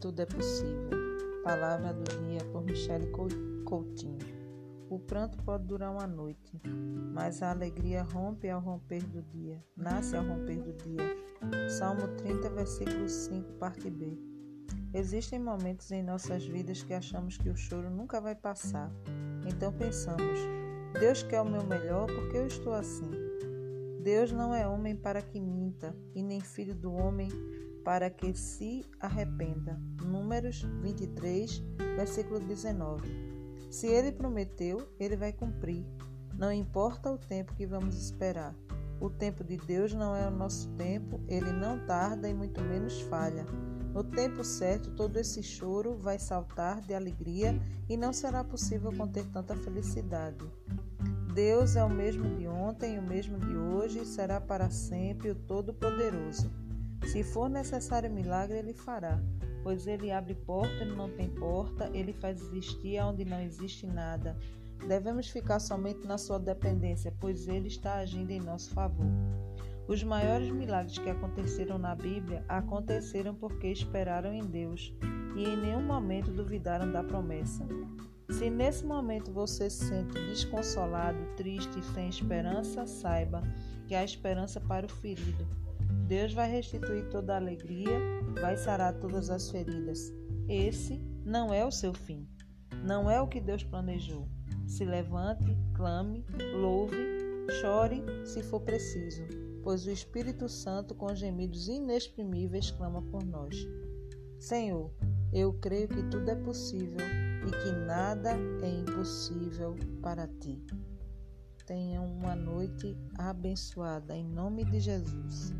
tudo é possível. Palavra do dia por Michele Coutinho. O pranto pode durar uma noite, mas a alegria rompe ao romper do dia, nasce ao romper do dia. Salmo 30, versículo 5, parte B. Existem momentos em nossas vidas que achamos que o choro nunca vai passar. Então pensamos: Deus quer o meu melhor porque eu estou assim. Deus não é homem para que minta, e nem filho do homem para que se arrependa. Números 23, versículo 19. Se ele prometeu, ele vai cumprir. Não importa o tempo que vamos esperar. O tempo de Deus não é o nosso tempo, ele não tarda e muito menos falha. No tempo certo, todo esse choro vai saltar de alegria e não será possível conter tanta felicidade. Deus é o mesmo de ontem, o mesmo de hoje e será para sempre o Todo-Poderoso. Se for necessário milagre, ele fará, pois ele abre porta onde não tem porta, ele faz existir onde não existe nada. Devemos ficar somente na sua dependência, pois ele está agindo em nosso favor. Os maiores milagres que aconteceram na Bíblia aconteceram porque esperaram em Deus e em nenhum momento duvidaram da promessa. Se nesse momento você se sente desconsolado, triste e sem esperança, saiba que há esperança para o ferido. Deus vai restituir toda a alegria, vai sarar todas as feridas. Esse não é o seu fim. Não é o que Deus planejou. Se levante, clame, louve, chore se for preciso, pois o Espírito Santo, com gemidos inexprimíveis, clama por nós. Senhor, eu creio que tudo é possível e que nada é impossível para ti. Tenha uma noite abençoada em nome de Jesus.